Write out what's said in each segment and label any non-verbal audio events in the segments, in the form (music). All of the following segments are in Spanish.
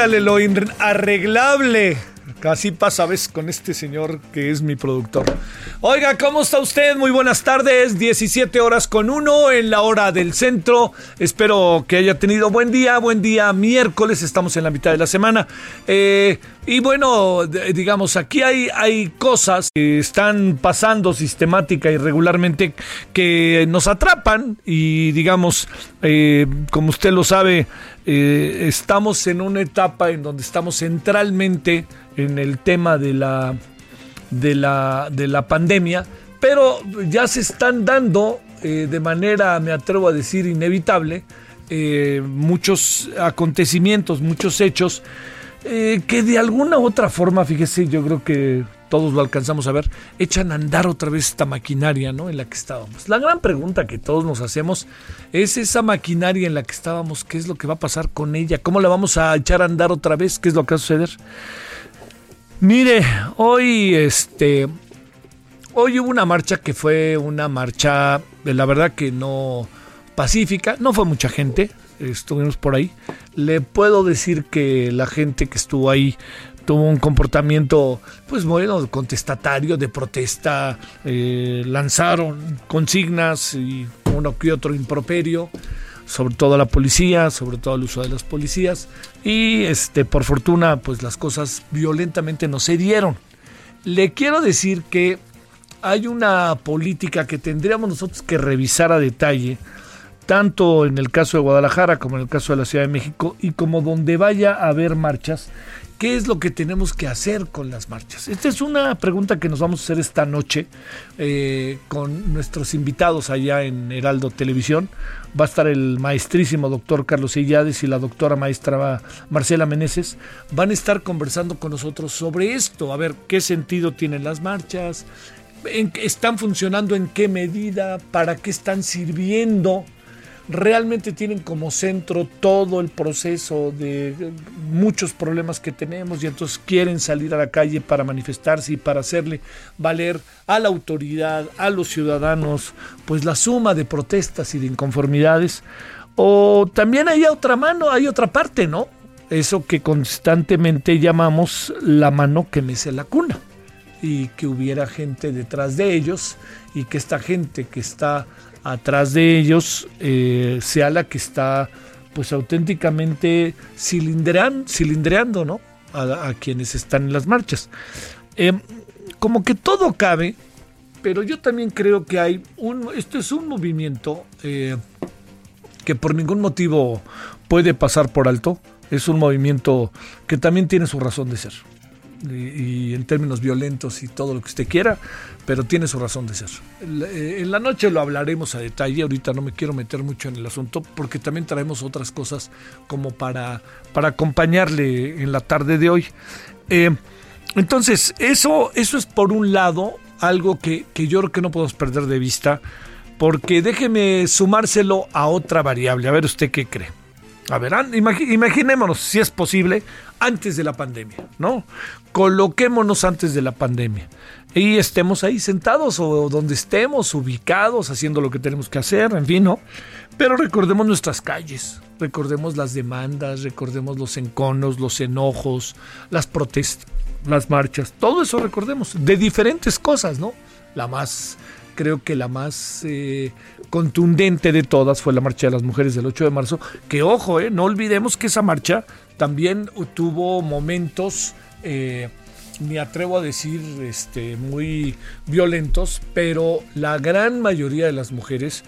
Arréglale lo arreglable. Casi pasa, ves, con este señor que es mi productor. Oiga, ¿cómo está usted? Muy buenas tardes. 17 horas con uno en la hora del centro. Espero que haya tenido buen día. Buen día miércoles. Estamos en la mitad de la semana. Eh, y bueno, digamos, aquí hay, hay cosas que están pasando sistemática y regularmente que nos atrapan. Y digamos, eh, como usted lo sabe, eh, estamos en una etapa en donde estamos centralmente en el tema de la, de la, de la pandemia, pero ya se están dando eh, de manera, me atrevo a decir, inevitable, eh, muchos acontecimientos, muchos hechos, eh, que de alguna u otra forma, fíjese, yo creo que todos lo alcanzamos a ver, echan a andar otra vez esta maquinaria ¿no? en la que estábamos. La gran pregunta que todos nos hacemos es esa maquinaria en la que estábamos, ¿qué es lo que va a pasar con ella? ¿Cómo la vamos a echar a andar otra vez? ¿Qué es lo que va a suceder? Mire, hoy este hoy hubo una marcha que fue una marcha, la verdad que no pacífica, no fue mucha gente, estuvimos por ahí. Le puedo decir que la gente que estuvo ahí tuvo un comportamiento, pues bueno, contestatario, de protesta, eh, lanzaron consignas y uno que otro improperio sobre todo la policía, sobre todo el uso de las policías y este por fortuna pues las cosas violentamente no se dieron. Le quiero decir que hay una política que tendríamos nosotros que revisar a detalle, tanto en el caso de Guadalajara como en el caso de la Ciudad de México y como donde vaya a haber marchas, ¿Qué es lo que tenemos que hacer con las marchas? Esta es una pregunta que nos vamos a hacer esta noche eh, con nuestros invitados allá en Heraldo Televisión. Va a estar el maestrísimo doctor Carlos Illades y la doctora maestra Marcela Meneses. Van a estar conversando con nosotros sobre esto, a ver qué sentido tienen las marchas, están funcionando en qué medida, para qué están sirviendo realmente tienen como centro todo el proceso de muchos problemas que tenemos y entonces quieren salir a la calle para manifestarse y para hacerle valer a la autoridad, a los ciudadanos, pues la suma de protestas y de inconformidades. O también hay otra mano, hay otra parte, ¿no? Eso que constantemente llamamos la mano que mece la cuna y que hubiera gente detrás de ellos y que esta gente que está atrás de ellos eh, sea la que está pues auténticamente cilindreando, ¿no? A, quienes están en las marchas. Em, como que todo cabe, pero yo también creo que hay un, esto es un movimiento eh, que por ningún motivo puede pasar por alto. Es un movimiento que también tiene su razón de ser y, en términos violentos y todo lo que usted quiera, pero tiene su razón de ser. Eh, en la noche lo hablaremos a detalle, ahorita no me quiero meter mucho en el asunto porque también traemos otras cosas como para, para acompañarle en la tarde de hoy. Eh, entonces, eso, eso es por un lado algo que, que yo creo que no podemos perder de vista, porque déjeme sumárselo a otra variable, a ver usted qué cree. A ver, imaginémonos, si es posible, antes de la pandemia, ¿no? Coloquémonos antes de la pandemia y estemos ahí sentados o donde estemos, ubicados, haciendo lo que tenemos que hacer, en fin, ¿no? Pero recordemos nuestras calles, recordemos las demandas, recordemos los enconos, los enojos, las protestas, las marchas, todo eso recordemos, de diferentes cosas, ¿no? La más creo que la más eh, contundente de todas fue la marcha de las mujeres del 8 de marzo, que ojo, eh, no olvidemos que esa marcha también tuvo momentos, eh, me atrevo a decir, este, muy violentos, pero la gran mayoría de las mujeres,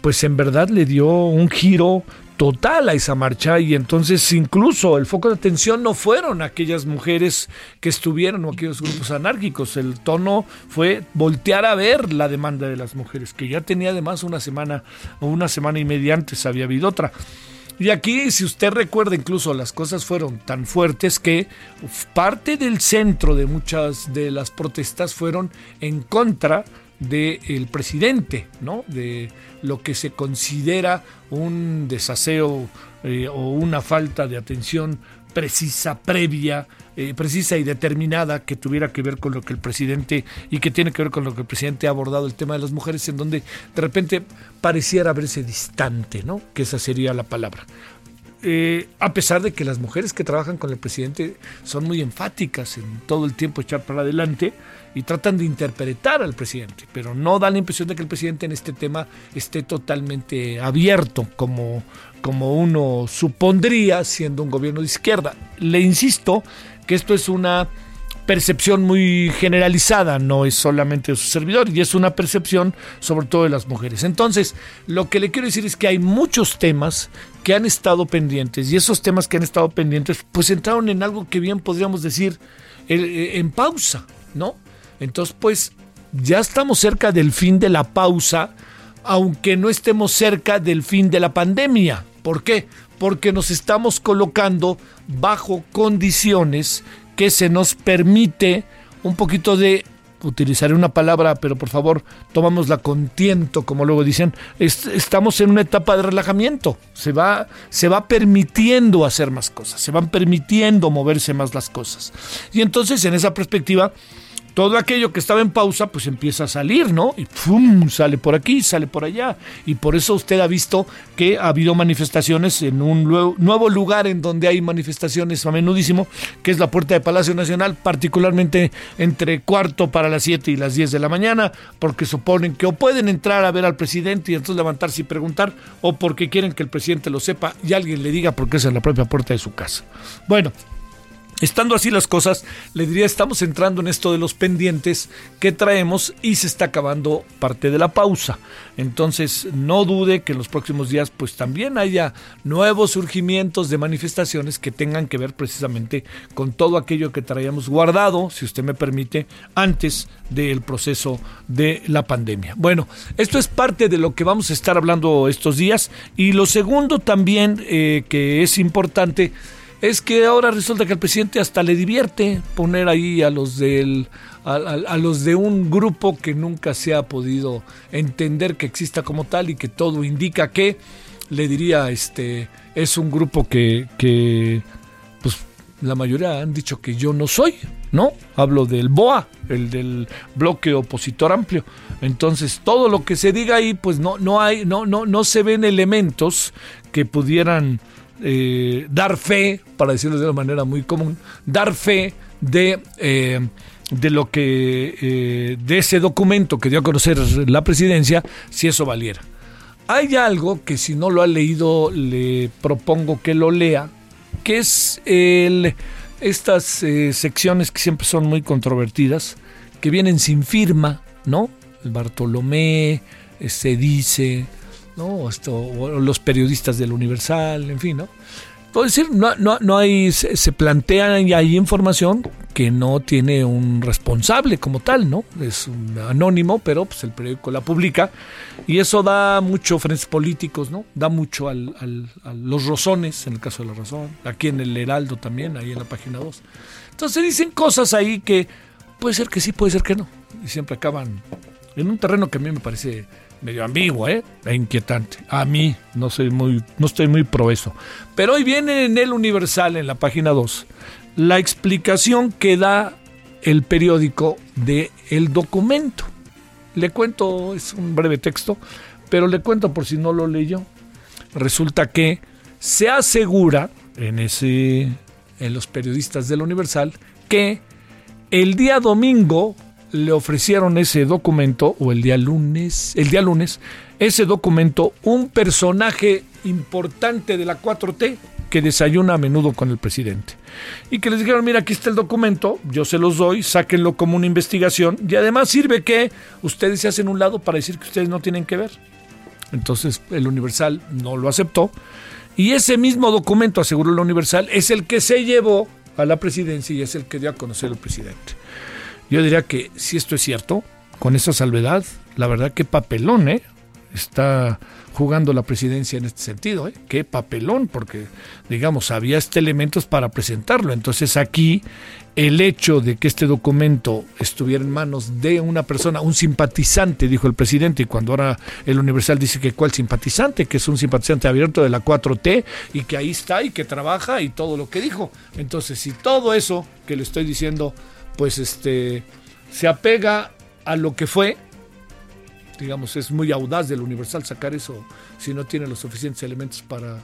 pues en verdad le dio un giro total a esa marcha y entonces incluso el foco de atención no fueron aquellas mujeres que estuvieron o aquellos grupos anárquicos, el tono fue voltear a ver la demanda de las mujeres, que ya tenía además una semana o una semana y media antes había habido otra. Y aquí, si usted recuerda, incluso las cosas fueron tan fuertes que parte del centro de muchas de las protestas fueron en contra del presidente, ¿no? De lo que se considera un desaseo eh, o una falta de atención precisa, previa, eh, precisa y determinada que tuviera que ver con lo que el presidente y que tiene que ver con lo que el presidente ha abordado el tema de las mujeres, en donde de repente pareciera verse distante, ¿no? Que esa sería la palabra. Eh, a pesar de que las mujeres que trabajan con el presidente son muy enfáticas en todo el tiempo echar para adelante, y tratan de interpretar al presidente, pero no da la impresión de que el presidente en este tema esté totalmente abierto como, como uno supondría siendo un gobierno de izquierda. Le insisto que esto es una percepción muy generalizada, no es solamente de su servidor, y es una percepción sobre todo de las mujeres. Entonces, lo que le quiero decir es que hay muchos temas que han estado pendientes, y esos temas que han estado pendientes, pues entraron en algo que bien podríamos decir eh, en pausa, ¿no? Entonces, pues ya estamos cerca del fin de la pausa, aunque no estemos cerca del fin de la pandemia. ¿Por qué? Porque nos estamos colocando bajo condiciones que se nos permite un poquito de utilizaré una palabra, pero por favor, tomámosla con tiento, como luego dicen, estamos en una etapa de relajamiento, se va, se va permitiendo hacer más cosas, se van permitiendo moverse más las cosas. Y entonces, en esa perspectiva, todo aquello que estaba en pausa, pues empieza a salir, ¿no? Y ¡pum! sale por aquí, sale por allá. Y por eso usted ha visto que ha habido manifestaciones en un nuevo lugar en donde hay manifestaciones a menudísimo, que es la puerta de Palacio Nacional, particularmente entre cuarto para las 7 y las 10 de la mañana, porque suponen que o pueden entrar a ver al presidente y entonces levantarse y preguntar, o porque quieren que el presidente lo sepa y alguien le diga porque es en la propia puerta de su casa. Bueno, Estando así las cosas, le diría, estamos entrando en esto de los pendientes que traemos y se está acabando parte de la pausa. Entonces, no dude que en los próximos días pues también haya nuevos surgimientos de manifestaciones que tengan que ver precisamente con todo aquello que traíamos guardado, si usted me permite, antes del proceso de la pandemia. Bueno, esto es parte de lo que vamos a estar hablando estos días y lo segundo también eh, que es importante es que ahora resulta que al presidente hasta le divierte poner ahí a los del a, los de un grupo que nunca se ha podido entender que exista como tal y que todo indica que le diría este es un grupo que, que pues la mayoría han dicho que yo no soy, ¿no? Hablo del BOA, el del bloque opositor amplio. Entonces, todo lo que se diga ahí, pues no, no hay, no, no, no se ven elementos que pudieran eh, dar fe, para decirlo de una manera muy común, dar fe de, eh, de lo que, eh, de ese documento que dio a conocer la presidencia, si eso valiera. Hay algo que si no lo ha leído le propongo que lo lea, que es estas secciones que siempre son muy controvertidas, que vienen sin firma, ¿no? El Bartolomé, se dice, ¿no? Esto, o los periodistas del Universal, en fin, ¿no? Puedo decir, no, no, no hay, se, plantea y hay información que no tiene un responsable como tal, ¿no? Es un anónimo, pero pues el periódico la publica y eso da mucho frentes políticos, ¿no? Da mucho al, al, a los rozones, en el caso de la razón, aquí en el Heraldo también, ahí en la página 2. Entonces dicen cosas ahí que puede ser que sí, puede ser que no, y siempre acaban en un terreno que a mí me parece medio ambiguo, ¿eh? E inquietante. A mí no soy muy, no estoy muy pro eso. Pero hoy viene en el Universal, en la página 2, la explicación que da el periódico de el documento. Le cuento, es un breve texto, pero le cuento por si no lo leyó. Resulta que se asegura en ese en los periodistas del Universal que el día domingo le ofrecieron ese documento o el día lunes, el día lunes, ese documento un personaje importante de la 4T que desayuna a menudo con el presidente. Y que les dijeron, mira, aquí está el documento, yo se los doy, sáquenlo como una investigación y además sirve que ustedes se hacen un lado para decir que ustedes no tienen que ver. Entonces el Universal no lo aceptó y ese mismo documento, aseguró el Universal, es el que se llevó a la presidencia y es el que dio a conocer el presidente. Yo diría que si esto es cierto, con esa salvedad, la verdad que papelón, ¿eh? Está jugando la presidencia en este sentido, ¿eh? Qué papelón, porque, digamos, había este elementos para presentarlo. Entonces aquí el hecho de que este documento estuviera en manos de una persona, un simpatizante, dijo el presidente, y cuando ahora el Universal dice que cuál simpatizante, que es un simpatizante abierto de la 4T y que ahí está y que trabaja y todo lo que dijo. Entonces, si todo eso que le estoy diciendo, pues este se apega a lo que fue, digamos, es muy audaz del Universal sacar eso si no tiene los suficientes elementos para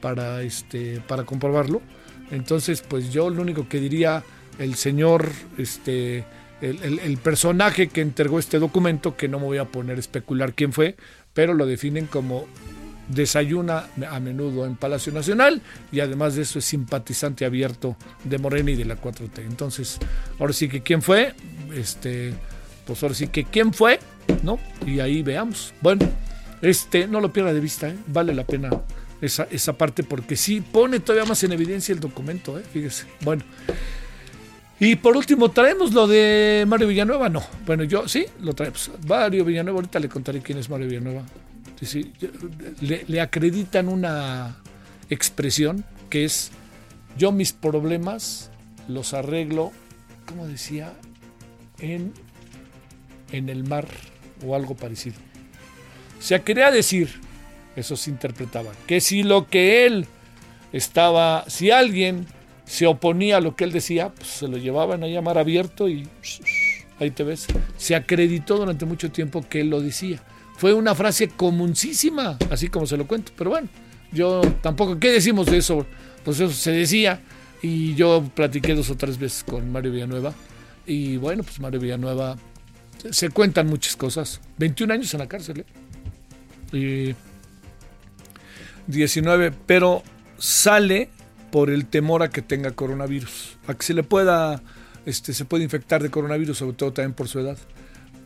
para este para comprobarlo. Entonces, pues yo lo único que diría el señor, este, el, personaje que entregó este documento, que no me voy a poner a especular quién fue, pero lo definen como desayuna a menudo en Palacio Nacional y además de eso es simpatizante abierto de Morena y de la 4T. Entonces, ahora sí que quién fue, este, pues ahora sí que quién fue, ¿no? Y ahí veamos. Bueno, este, no lo pierda de vista, ¿eh? vale la pena esa, esa parte porque sí pone todavía más en evidencia el documento, ¿eh? fíjese. Bueno. Y por último, ¿traemos lo de Mario Villanueva? No. Bueno, yo sí, lo traemos. Mario Villanueva, ahorita le contaré quién es Mario Villanueva. Le, acreditan una expresión que es yo mis problemas los arreglo, como decía, en, en el mar o algo parecido. O sea, quería decir eso se interpretaba. Que si lo que él estaba, si alguien se oponía a lo que él decía, pues se lo llevaban a llamar abierto y ahí te ves. Se acreditó durante mucho tiempo que él lo decía. Fue una frase comuncísima, así como se lo cuento. Pero bueno, yo tampoco, ¿qué decimos de eso? Pues eso se decía y yo platiqué dos o tres veces con Mario Villanueva. Y bueno, pues Mario Villanueva, se cuentan muchas cosas. 21 años en la cárcel. ¿eh? Y 19, pero sale por el temor a que tenga coronavirus, a que se le pueda, este, se puede infectar de coronavirus, sobre todo también por su edad.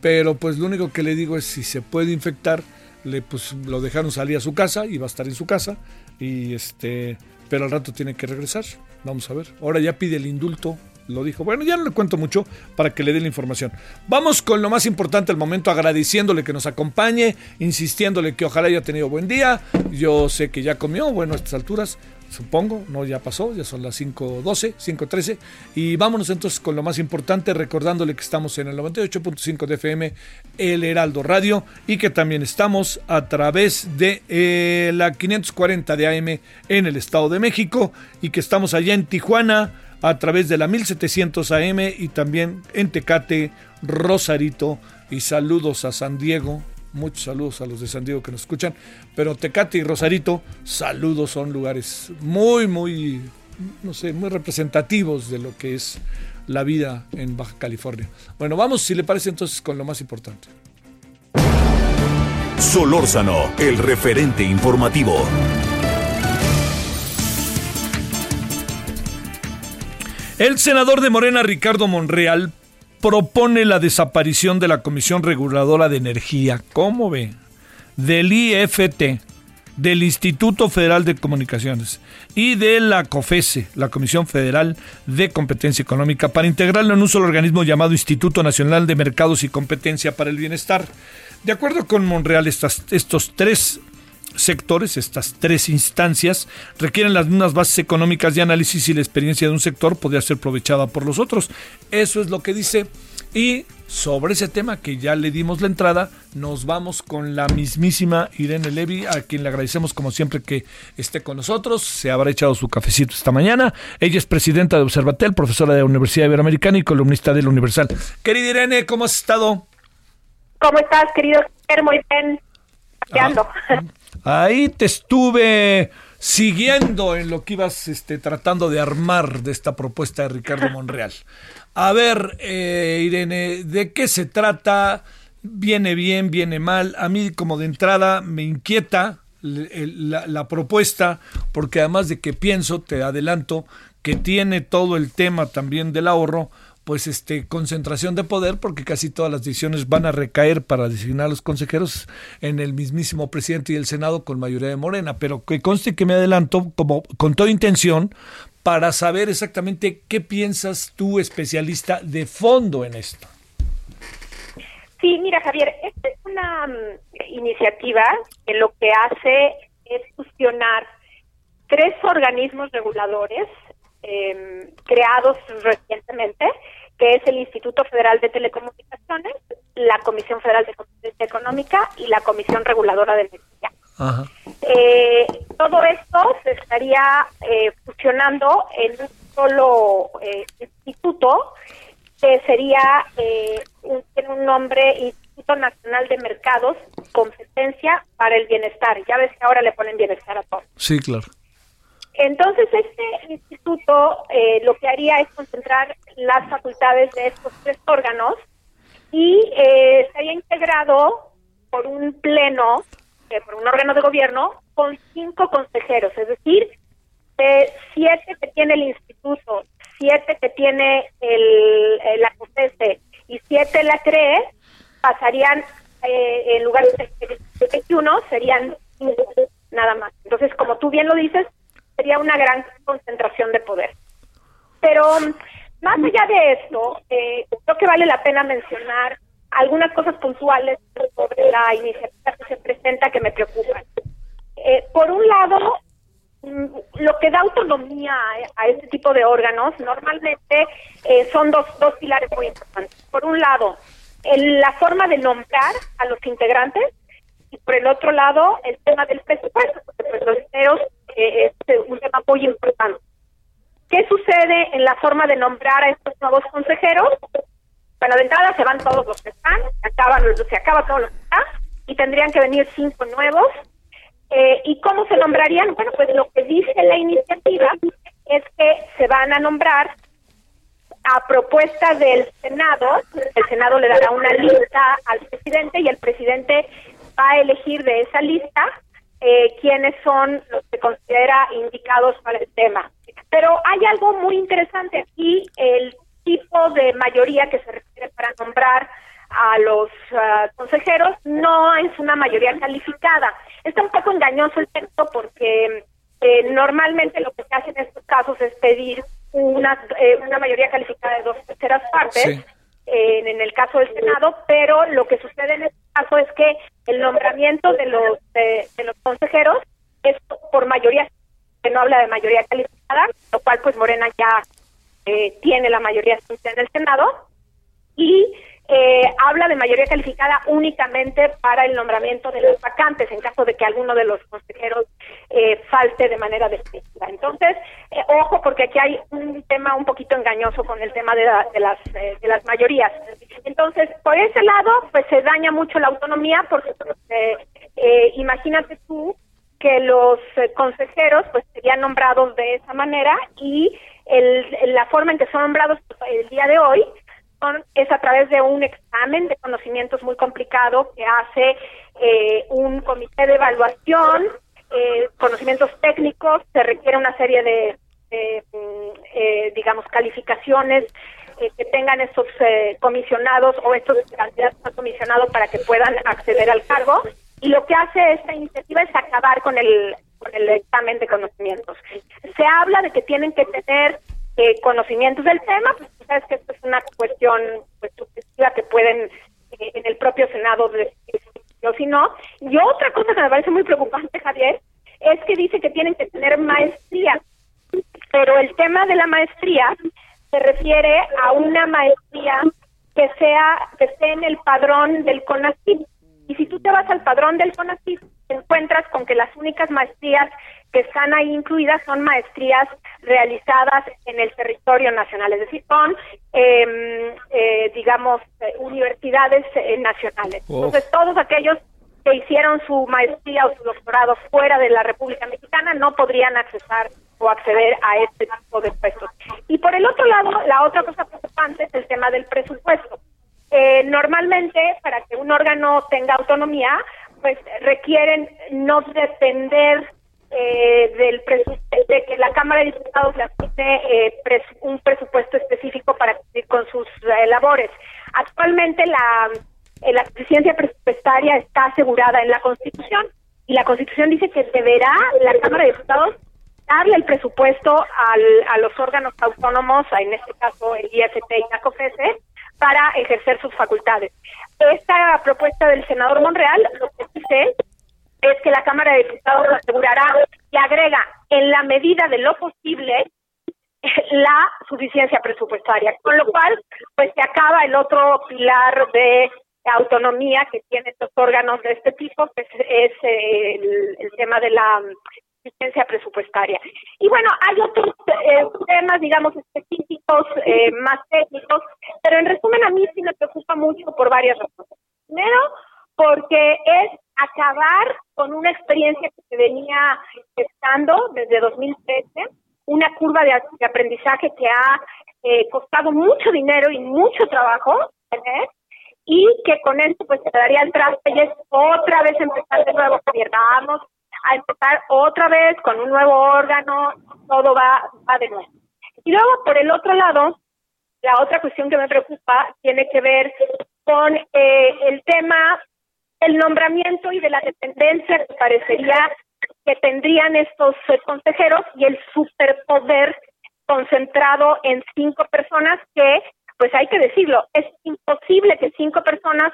Pero pues lo único que le digo es si se puede infectar, le pues lo dejaron salir a su casa y va a estar en su casa y este, pero al rato tiene que regresar. Vamos a ver. Ahora ya pide el indulto lo dijo. Bueno, ya no le cuento mucho para que le dé la información. Vamos con lo más importante del momento, agradeciéndole que nos acompañe, insistiéndole que ojalá haya tenido buen día. Yo sé que ya comió, bueno, a estas alturas, supongo, no ya pasó, ya son las 5.12, 5.13. Y vámonos entonces con lo más importante, recordándole que estamos en el 98.5 de FM, El Heraldo Radio, y que también estamos a través de eh, la 540 de AM en el Estado de México, y que estamos allá en Tijuana a través de la 1700 AM y también en Tecate, Rosarito y saludos a San Diego. Muchos saludos a los de San Diego que nos escuchan, pero Tecate y Rosarito, saludos, son lugares muy, muy, no sé, muy representativos de lo que es la vida en Baja California. Bueno, vamos, si le parece entonces, con lo más importante. Solórzano, el referente informativo. El senador de Morena, Ricardo Monreal, propone la desaparición de la Comisión Reguladora de Energía, ¿cómo ve? Del IFT, del Instituto Federal de Comunicaciones y de la COFESE, la Comisión Federal de Competencia Económica, para integrarlo en un solo organismo llamado Instituto Nacional de Mercados y Competencia para el Bienestar. De acuerdo con Monreal, estos tres sectores, estas tres instancias, requieren las mismas bases económicas de análisis y la experiencia de un sector podría ser aprovechada por los otros. Eso es lo que dice Y sobre ese tema que ya le dimos la entrada, nos vamos con la mismísima Irene Levy, a quien le agradecemos como siempre que esté con nosotros. Se habrá echado su cafecito esta mañana. Ella es presidenta de Observatel, profesora de la Universidad Iberoamericana y columnista del Universal. Querida Irene, ¿cómo has estado? ¿Cómo estás, querido? Muy bien. Ah, ahí te estuve siguiendo en lo que ibas este, tratando de armar de esta propuesta de Ricardo Monreal. A ver, eh, Irene, ¿de qué se trata? ¿Viene bien, viene mal? A mí como de entrada me inquieta la, la propuesta, porque además de que pienso, te adelanto, que tiene todo el tema también del ahorro, pues este concentración de poder porque casi todas las decisiones van a recaer para designar a los consejeros en el mismísimo presidente y el Senado con mayoría de Morena, pero que conste que me adelanto como con toda intención para saber exactamente qué piensas tú especialista de fondo en esto. Sí, mira Javier, esta es una mm, iniciativa que lo que hace es fusionar tres organismos reguladores eh, creados recientemente, que es el Instituto Federal de Telecomunicaciones, la Comisión Federal de Competencia Económica y la Comisión Reguladora de Energía. Eh, todo esto se estaría eh, fusionando en un solo eh, instituto que sería eh, un, tiene un nombre Instituto Nacional de Mercados, Competencia para el Bienestar. Ya ves que ahora le ponen bienestar a todos. Sí, claro. Entonces, este instituto eh, lo que haría es concentrar las facultades de estos tres órganos y eh, estaría integrado por un pleno, eh, por un órgano de gobierno, con cinco consejeros, es decir, de siete que tiene el instituto, siete que tiene el, la COFESE y siete la CREE, pasarían, en lugar de 21, serían nada más. Entonces, como tú bien lo dices, sería una gran concentración de poder. Pero más allá de esto, eh, creo que vale la pena mencionar algunas cosas puntuales sobre la iniciativa que se presenta que me preocupan. Eh, por un lado, mm, lo que da autonomía a, este tipo de órganos normalmente eh, son dos, dos pilares muy importantes. Por un lado, la forma de nombrar a los integrantes y por el otro lado, el tema del presupuesto, porque pues, los dineros es un tema muy importante. ¿Qué sucede en la forma de nombrar a estos nuevos consejeros? Bueno, de entrada se van todos los que están, se, acaban, se acaba todos los que están, y tendrían que venir cinco nuevos. Eh, ¿Y cómo se nombrarían? Bueno, pues lo que dice la iniciativa es que se van a nombrar a propuesta del Senado. El Senado le dará una lista al presidente y el presidente va a elegir de esa lista eh, quiénes son los que considera indicados para el tema. Pero hay algo muy interesante aquí, el tipo de mayoría que se requiere para nombrar a los ah, consejeros no es una mayoría calificada. Está un poco engañoso el texto porque eh, normalmente lo que se hace en estos casos es pedir una, eh, una mayoría calificada de dos terceras partes en, el caso del Senado, pero lo que sucede en este caso es que el nombramiento de los de, los consejeros es por mayoría, que no habla de mayoría calificada, lo cual pues Morena ya eh, tiene la mayoría en el Senado, y eh, habla de mayoría calificada únicamente para el nombramiento de los vacantes en caso de que alguno de los consejeros eh, falte de manera definitiva. Entonces, eh, ojo porque aquí hay un tema un poquito engañoso con el tema de, de las de las mayorías. Entonces, por ese lado, pues se daña mucho la autonomía porque imagínate tú que los consejeros pues serían nombrados de esa manera y el, la forma en que son nombrados el día de hoy es a través de un examen de conocimientos muy complicado que hace eh, un comité de evaluación, eh, conocimientos técnicos, se requiere una serie de, mm, eh, digamos, calificaciones que tengan estos comisionados o estos candidatos comisionados para que puedan acceder al cargo. Y lo que hace esta iniciativa es acabar con el, con el examen de conocimientos. Se habla de que tienen que tener conocimientos del tema, pues sabes que esto es una cuestión pues, que pueden eh, en el propio Senado decidir o si no. Y otra cosa que me parece muy preocupante, Javier, es que dice que tienen que tener maestría, pero el tema de la maestría se refiere a una maestría que sea que esté en el padrón del CONACYT. Y si tú te vas al padrón del CONACYT, te encuentras con que las únicas maestrías que están ahí incluidas son maestrías realizadas en el territorio nacional, es decir, son, em, eh, digamos, eh, universidades eh, nacionales. Entonces, todos aquellos que hicieron su maestría o su doctorado fuera de la República Mexicana no podrían accesar o acceder a este tipo de puestos. Y por el otro lado, la otra cosa preocupante es el tema del presupuesto. normalmente, para que un órgano tenga autonomía, pues requieren no depender eh, del de que la Cámara de Diputados le asigne eh, un presupuesto específico para cumplir con sus eh, labores. Actualmente la, la eficiencia presupuestaria está asegurada en la Constitución y la Constitución dice que deberá la Cámara de Diputados darle el presupuesto al, a los órganos autónomos, en este caso el IFT y la COFESE, para ejercer sus facultades. Esta propuesta del senador Monreal lo que dice es que la Cámara de Diputados asegurará y agrega en la medida de lo posible (laughs) la suficiencia presupuestaria, con lo cual pues se acaba el otro pilar de autonomía que tienen estos órganos de este tipo, que es, el, tema de la suficiencia presupuestaria. Y bueno, hay otros eh, temas, digamos, específicos, eh, más técnicos, pero en resumen a mí sí me preocupa mucho por varias razones. Primero, porque es acabar con una experiencia que se venía gestando desde 2013, una curva de, aprendizaje que ha eh, costado mucho dinero y mucho trabajo tener, y que con esto pues se daría el traste y es otra vez empezar de nuevo, vamos a empezar otra vez con un nuevo órgano, todo va, va de nuevo. Y luego, por el otro lado, la otra cuestión que me preocupa tiene que ver con eh, el tema el nombramiento y de la dependencia que parecería que tendrían estos eh, consejeros y el superpoder concentrado en cinco personas que, pues hay que decirlo, es imposible que cinco personas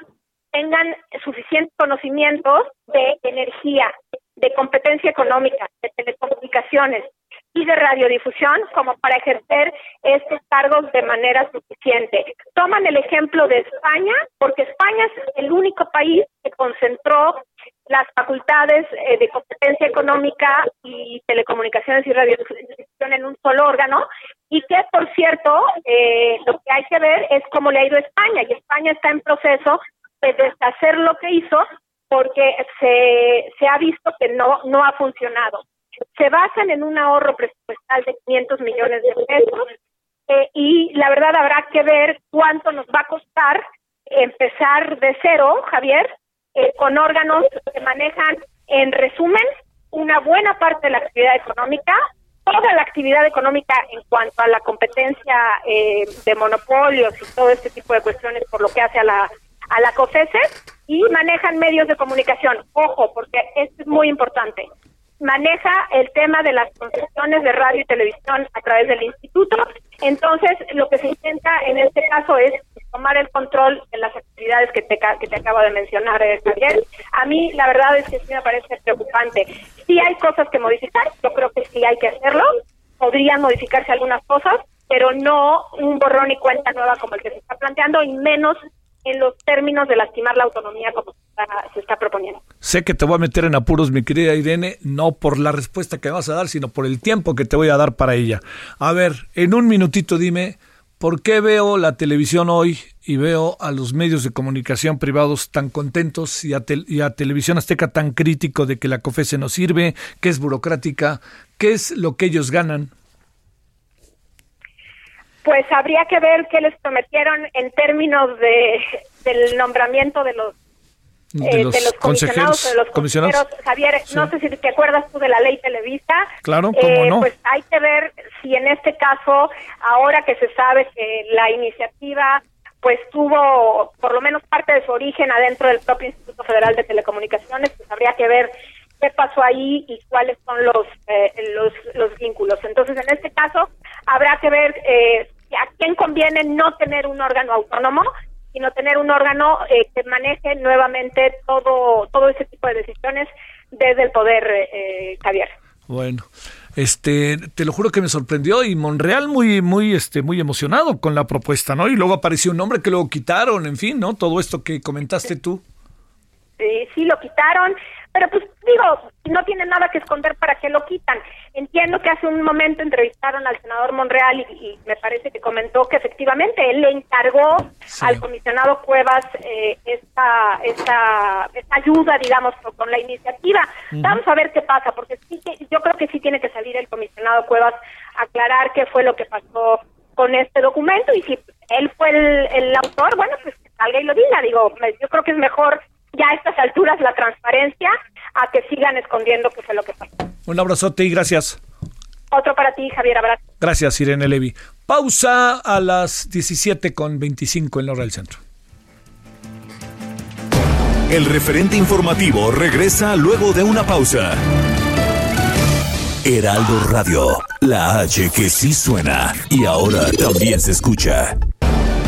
tengan suficientes conocimientos de energía, de competencia económica, de telecomunicaciones, y de radiodifusión como para ejercer estos cargos de manera suficiente. Toman el ejemplo de España, porque España es el único país que concentró las facultades eh, de competencia económica y telecomunicaciones y radiodifusión en un solo órgano y que, por cierto, eh, lo que hay que ver es cómo le ha ido a España y España está en proceso de deshacer lo que hizo porque se, se ha visto que no, no ha funcionado se basan en un ahorro presupuestal de 500 millones de pesos eh, y la verdad habrá que ver cuánto nos va a costar empezar de cero, Javier, eh, con órganos que manejan, en resumen, una buena parte de la actividad económica, toda la actividad económica en cuanto a la competencia eh, de monopolios y todo este tipo de cuestiones por lo que hace a la a la COFESE y manejan medios de comunicación. Ojo, porque esto es muy importante maneja el tema de las concesiones de radio y televisión a través del instituto. Entonces, lo que se intenta en este caso es tomar el control de las actividades que te, que te acabo de mencionar, eh, Javier. A mí, la verdad es que sí me parece preocupante. Sí hay cosas que modificar, yo creo que sí hay que hacerlo. Podrían modificarse algunas cosas, pero no un borrón y cuenta nueva como el que se está planteando, y menos en los términos de lastimar la autonomía como se está, proponiendo. Sé que te voy a meter en apuros, mi querida Irene, no por la respuesta que vas a dar, sino por el tiempo que te voy a dar para ella. A ver, en un minutito dime, ¿por qué veo la televisión hoy y veo a los medios de comunicación privados tan contentos y a, y a Televisión Azteca tan crítico de que la COFESE no sirve, que es burocrática? ¿Qué es lo que ellos ganan? Pues habría que ver qué les prometieron en términos de del nombramiento de los de, eh, los, comisionados, de los comisionados. Javier, no sé si te acuerdas tú de la ley Televisa. Claro, cómo eh, no. Pues hay que ver si en este caso, ahora que se sabe que la iniciativa pues tuvo por lo menos parte de su origen adentro del propio Instituto Federal de Telecomunicaciones, pues habría que ver qué pasó ahí y cuáles son los, eh, los, los vínculos. Entonces, en este caso, habrá que ver eh, a quién conviene no tener un órgano autónomo, sino tener un órgano eh, que maneje nuevamente todo, todo ese tipo de decisiones desde el poder, eh, Javier. Bueno, Este, te lo juro que me sorprendió y Monreal muy, muy, este, muy emocionado con la propuesta, ¿no? Y luego apareció un nombre que luego quitaron, en fin, ¿no? Todo esto que comentaste tú. Sí, sí, lo quitaron. Pero pues digo, no tienen nada que esconder para que lo quitan. Entiendo que hace un momento entrevistaron al senador Monreal y, me parece que comentó que efectivamente él le encargó al comisionado Cuevas eh, esta, esta, esta ayuda, digamos, con la iniciativa. Vamos a ver qué pasa, porque sí yo creo que sí tiene que salir el comisionado Cuevas a aclarar qué fue lo que pasó con este documento y si él fue el, el autor, bueno, pues que salga y lo diga. Digo, yo creo que es mejor ya a estas alturas la transparencia a que sigan escondiendo qué fue lo que pasó. Un abrazote y gracias. Otro para ti, Javier, abrazo. Gracias, Irene Levi. Pausa a las 17 con 25 en la hora del centro. El referente informativo regresa luego de una pausa. Heraldo Radio, la H que sí suena y ahora también se escucha.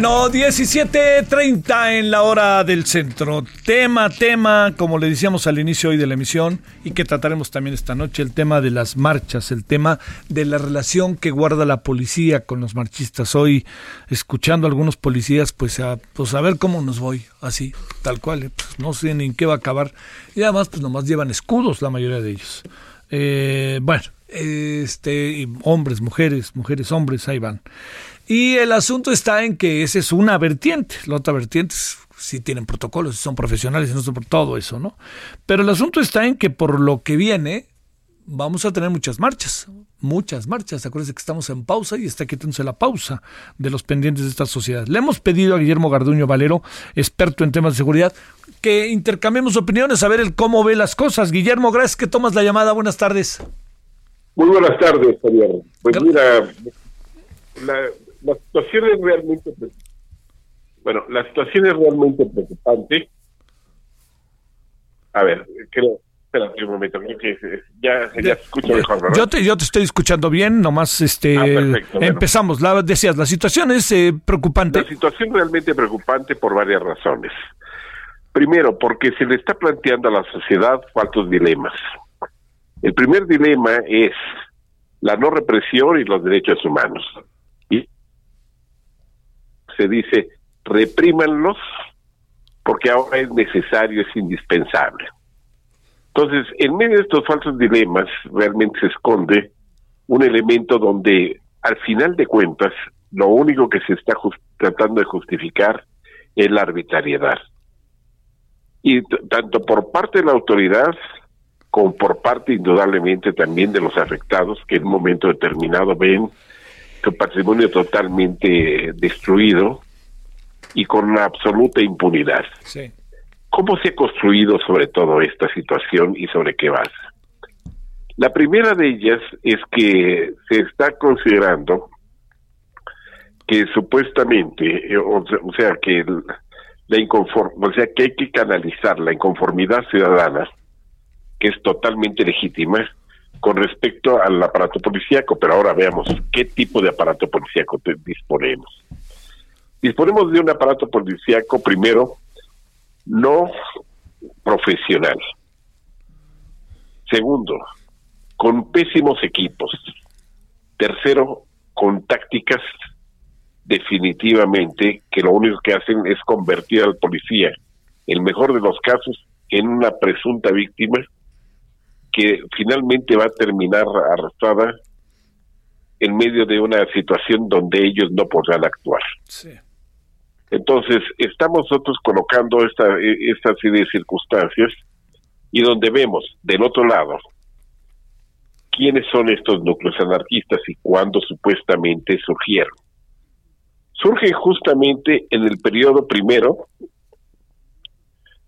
Bueno, 17.30 en la hora del centro. Tema, tema, como le decíamos al inicio hoy de la emisión y que trataremos también esta noche, el tema de las marchas, el tema de la relación que guarda la policía con los marchistas. Hoy, escuchando a algunos policías, pues a, pues a ver cómo nos voy, así, tal cual, eh, pues no sé ni en qué va a acabar. Y además, pues nomás llevan escudos la mayoría de ellos. Eh, bueno, este, hombres, mujeres, mujeres, hombres, ahí van. Y el asunto está en que esa es una vertiente. La otra vertiente es si tienen protocolos, si son profesionales, no son por todo eso, ¿no? Pero el asunto está en que por lo que viene, vamos a tener muchas marchas, muchas marchas. Acuérdense que estamos en pausa y está quitándose la pausa de los pendientes de esta sociedad. Le hemos pedido a Guillermo Garduño Valero, experto en temas de seguridad, que intercambiemos opiniones, a ver el cómo ve las cosas. Guillermo, gracias que tomas la llamada. Buenas tardes. Muy buenas tardes, Javier. Pues mira, la, la situación es realmente bueno, la situación es realmente preocupante. A ver, creo, espérate un momento, creo que ya, ya se escucha mejor, ¿verdad? Yo te, yo te estoy escuchando bien, nomás este Ah, perfecto, empezamos. La, decías, la situación es eh, preocupante. La situación realmente preocupante por varias razones. Primero, porque se le está planteando a la sociedad faltos dilemas. El primer dilema es la no represión y los derechos humanos. Se dice, reprímanlos porque ahora es necesario, es indispensable. Entonces, en medio de estos falsos dilemas, realmente se esconde un elemento donde, al final de cuentas, lo único que se está tratando de justificar es la arbitrariedad. Y tanto por parte de la autoridad como por parte indudablemente también de los afectados que en un momento determinado ven su patrimonio totalmente destruido y con una absoluta impunidad. Sí. ¿Cómo se ha construido sobre todo esta situación y sobre qué base? La primera de ellas es que se está considerando que supuestamente, eh, o, se- o sea, que la inconform, o sea, que hay que canalizar la inconformidad ciudadana, que es totalmente legítima, con respecto al aparato policíaco, pero ahora veamos qué tipo de aparato policíaco disponemos. Disponemos de un aparato policíaco, primero, no profesional. Segundo, con pésimos equipos. Tercero, con tácticas definitivamente que lo único que hacen es convertir al policía, el mejor de los casos, en una presunta víctima que finalmente va a terminar arrastrada en medio de una situación donde ellos no podrán actuar. Sí. Entonces, estamos nosotros colocando esta, e- esta serie de circunstancias y donde vemos del otro lado quiénes son estos núcleos anarquistas y cuándo supuestamente surgieron. Surgen justamente en el periodo primero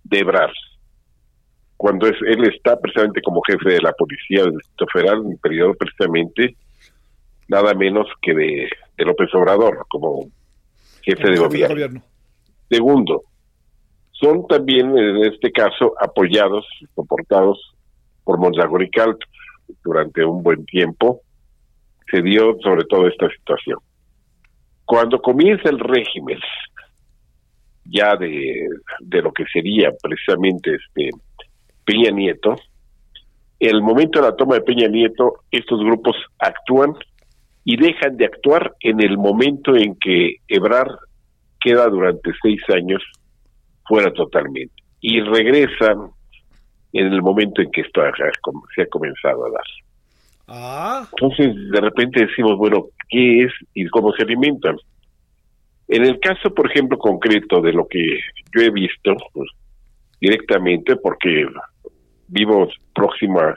de Ebrard, cuando es, él está precisamente como jefe de la policía del Distrito Federal, el periodo precisamente nada menos que de, de López Obrador, como jefe de Jefe gobierno. gobierno. Segundo, son también, en este caso, apoyados, soportados por Mondragón y Calp durante un buen tiempo. Se dio sobre todo esta situación. Cuando comienza el régimen, ya de, de lo que sería precisamente este Peña Nieto, el momento de la toma de Peña Nieto, estos grupos actúan y dejan de actuar en el momento en que Ebrar queda durante seis años fuera totalmente y regresan en el momento en que esto se ha comenzado a dar. Ah. Entonces, de repente decimos, bueno, ¿qué es y cómo se alimentan? En el caso, por ejemplo, concreto de lo que yo he visto pues, directamente, porque vivo próxima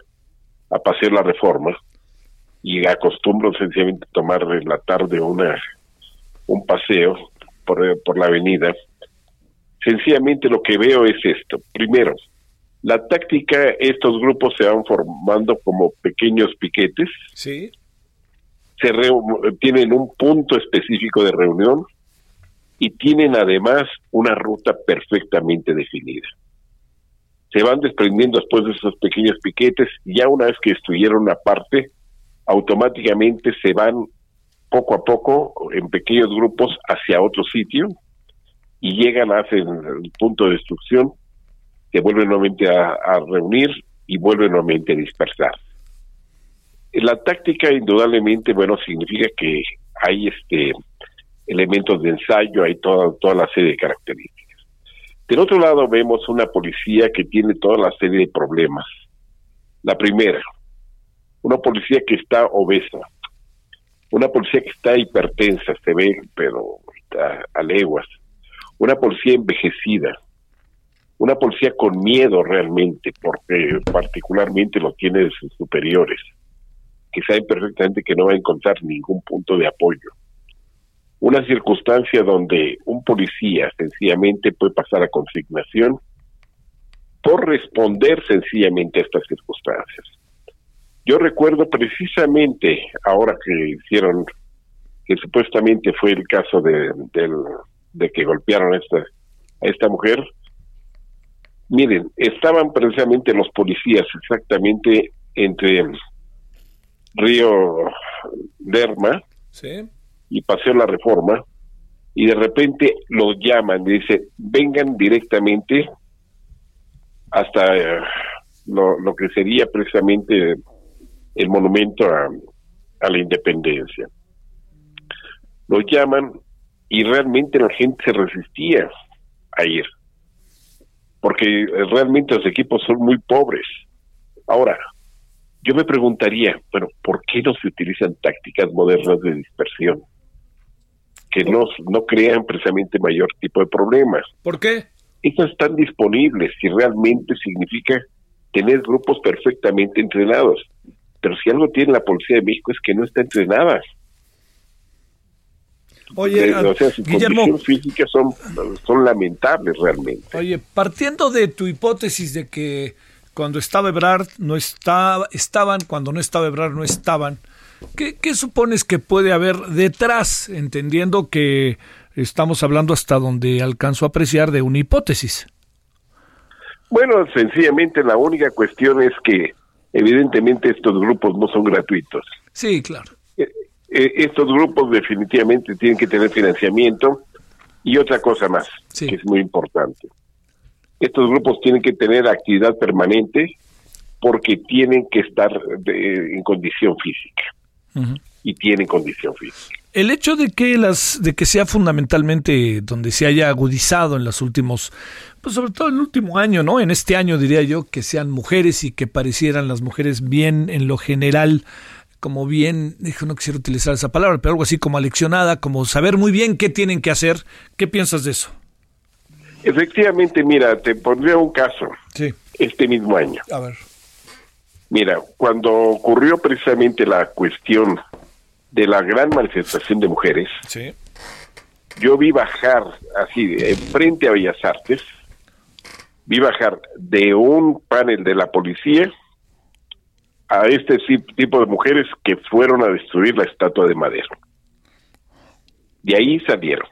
a pasear la reforma y acostumbro sencillamente tomar en la tarde una un paseo por, por la avenida, sencillamente lo que veo es esto. Primero, la táctica, estos grupos se van formando como pequeños piquetes. Sí. Se tienen un punto específico de reunión y tienen además una ruta perfectamente definida. Se van desprendiendo después de esos pequeños piquetes y ya una vez que estuvieron aparte, automáticamente se van poco a poco en pequeños grupos hacia otro sitio y llegan a el punto de destrucción, se vuelven nuevamente a, reunir y vuelven nuevamente a dispersar. La táctica indudablemente, bueno, significa que hay este elementos de ensayo, hay toda, toda la serie de características. Del otro lado vemos una policía que tiene toda la serie de problemas. La primera, una policía que está obesa, una policía que está hipertensa, se ve, pero está a leguas, una policía envejecida, una policía con miedo realmente, porque particularmente lo tiene de sus superiores, que saben perfectamente que no va a encontrar ningún punto de apoyo. Una circunstancia donde un policía sencillamente puede pasar a consignación por responder sencillamente a estas circunstancias. Yo recuerdo precisamente ahora que hicieron, que supuestamente fue el caso de, de que golpearon a esta, a esta mujer, miren, estaban precisamente los policías exactamente entre Río Derma y Paseo La Reforma, y de repente los llaman y dice, vengan directamente hasta eh, lo, lo, que sería precisamente el monumento a, a la independencia. Los llaman y realmente la gente se resistía a ir, porque realmente los equipos son muy pobres. Ahora, yo me preguntaría, bueno, ¿por qué no se utilizan tácticas modernas de dispersión? Que no, no crean precisamente mayor tipo de problemas. ¿Por qué? Esas están disponibles y realmente significa tener grupos perfectamente entrenados. Pero si algo tiene la Policía de México es que no está entrenada. Oye, Guillermo, físicas son, son lamentables realmente. Oye, partiendo de tu hipótesis de que cuando estaba Ebrard no estaba, estaban, cuando no estaba Ebrard no estaban, ¿qué, ¿qué supones que puede haber detrás, entendiendo que estamos hablando hasta donde alcanzo a apreciar de una hipótesis? Bueno, sencillamente la única cuestión es que evidentemente estos grupos no son gratuitos. Sí, claro. Eh, eh, estos grupos definitivamente tienen que tener financiamiento y otra cosa más, que es muy importante. Estos grupos tienen que tener actividad permanente porque tienen que estar en condición física. Y tienen condición física. El hecho de que las de que sea fundamentalmente donde se haya agudizado en los últimos pues sobre todo en el último año, ¿no? En este año diría yo que sean mujeres y que parecieran las mujeres bien en lo general como bien, no quisiera utilizar esa palabra, pero algo así como aleccionada, como saber muy bien qué tienen que hacer. ¿Qué piensas de eso? Efectivamente, mira, te pondría un caso. Sí. Este mismo año. A ver. Mira, cuando ocurrió precisamente la cuestión de la gran manifestación de mujeres, sí. yo vi bajar así, frente a Bellas Artes, vi bajar de un panel de la policía a este tipo de mujeres que fueron a destruir la estatua de madera. De ahí salieron.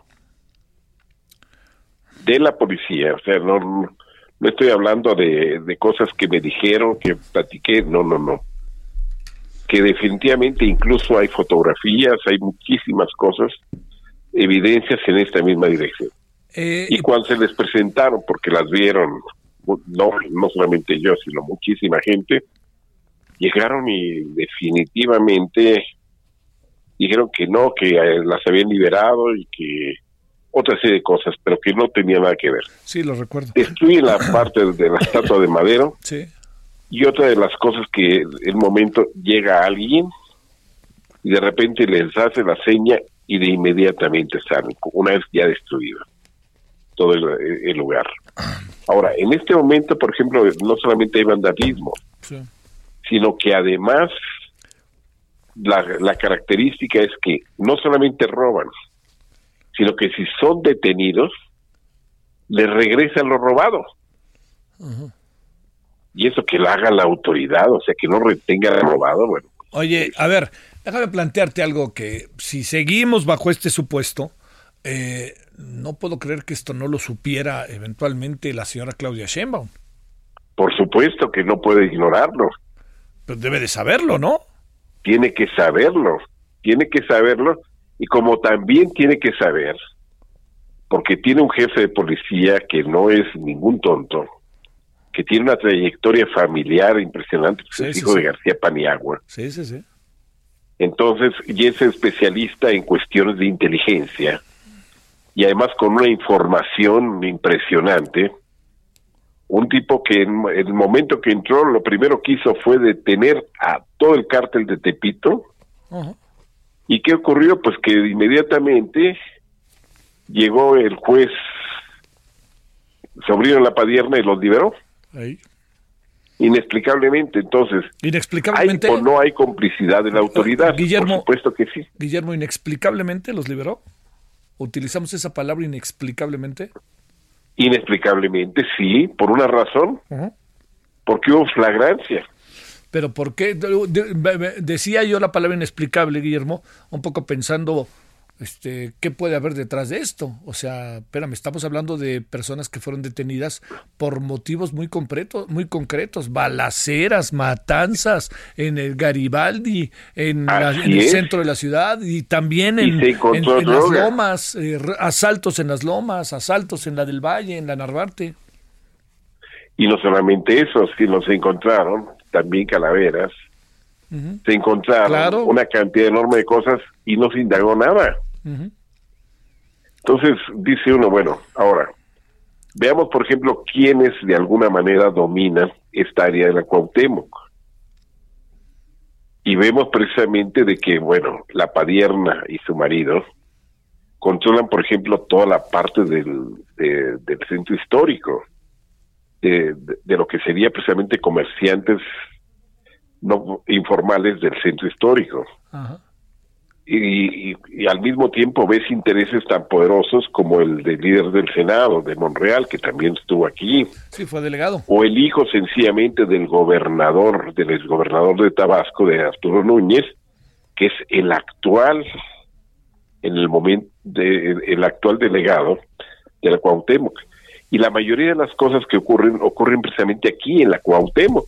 de la policía, o sea, no, no estoy hablando de, de cosas que me dijeron, que platiqué, no, no, no. Que definitivamente incluso hay fotografías, hay muchísimas cosas, evidencias en esta misma dirección. Eh, Y cuando se les presentaron, porque las vieron, no, no solamente yo, sino muchísima gente, llegaron y definitivamente dijeron que no, que eh, las habían liberado y que otra serie de cosas, pero que no tenía nada que ver. sí, lo recuerdo. Destruyen la (laughs) parte de la estatua de Madero Sí. y otra de las cosas que el momento llega alguien y de repente les hace la seña y de inmediatamente salen, una vez ya destruido todo el, el lugar. Ahora, en este momento, por ejemplo, no solamente hay vandalismo, sí. sino que además la, la característica es que no solamente roban, sino que si son detenidos, les regresan lo robado. Y eso que lo haga la autoridad, o sea, que no retenga lo robado, bueno, Oye, a ver, déjame plantearte algo que si seguimos bajo este supuesto, eh, no puedo creer que esto no lo supiera eventualmente la señora Claudia Sheinbaum. por supuesto que no puede ignorarlo, Pues debe de saberlo, ¿no? tiene que saberlo, tiene que saberlo, y como también tiene que saber, porque tiene un jefe de policía que no es ningún tonto, que tiene una trayectoria familiar impresionante, pues Sí, es sí, hijo sí. de García Paniagua. Sí, sí, sí. Entonces, y es especialista en cuestiones de inteligencia y además con una información impresionante. Un tipo que en el momento que entró, lo primero que hizo fue detener a todo el cártel de Tepito. ¿Y qué ocurrió? Pues que inmediatamente llegó el juez Sobrino La Padierna y los liberó, Ahí. inexplicablemente. Entonces, ¿hay Inexplicablemente, o no hay complicidad de la autoridad? Guillermo- Por supuesto que sí. Guillermo, inexplicablemente los liberó. Utilizamos esa palabra inexplicablemente. Inexplicablemente, sí, por una razón, porque hubo flagrancia. Pero ¿por qué? De- de- decía yo la palabra inexplicable, Guillermo, un poco pensando, este, ¿qué puede haber detrás de esto? O sea, espérame, estamos hablando de personas que fueron detenidas por motivos muy concretos, muy concretos, balaceras, matanzas en el Garibaldi, en, la- en el centro de la ciudad y también Y en, en- en las lomas, eh, asaltos en las lomas, asaltos en la del Valle, en la Narvarte. Y no solamente eso, sino se encontraron también calaveras, se encontraron Claro. una cantidad enorme de cosas y no se indagó nada. Entonces dice uno, bueno, ahora, veamos por ejemplo quiénes de alguna manera dominan esta área de la Cuauhtémoc. Y vemos precisamente de que, bueno, la Padierna y su marido controlan, por ejemplo, toda la parte del, de- del centro histórico, de, de- lo que sería precisamente comerciantes no informales del centro histórico Ajá. y, y- y al mismo tiempo ves intereses tan poderosos como el del líder del Senado, de Monreal, que también estuvo aquí, Sí, fue delegado. o el hijo sencillamente del gobernador, del exgobernador de Tabasco, de Arturo Núñez, que es el actual, en el momento, de, el actual delegado de la Cuauhtémoc. Y la mayoría de las cosas que ocurren, ocurren precisamente aquí, en la Cuauhtémoc.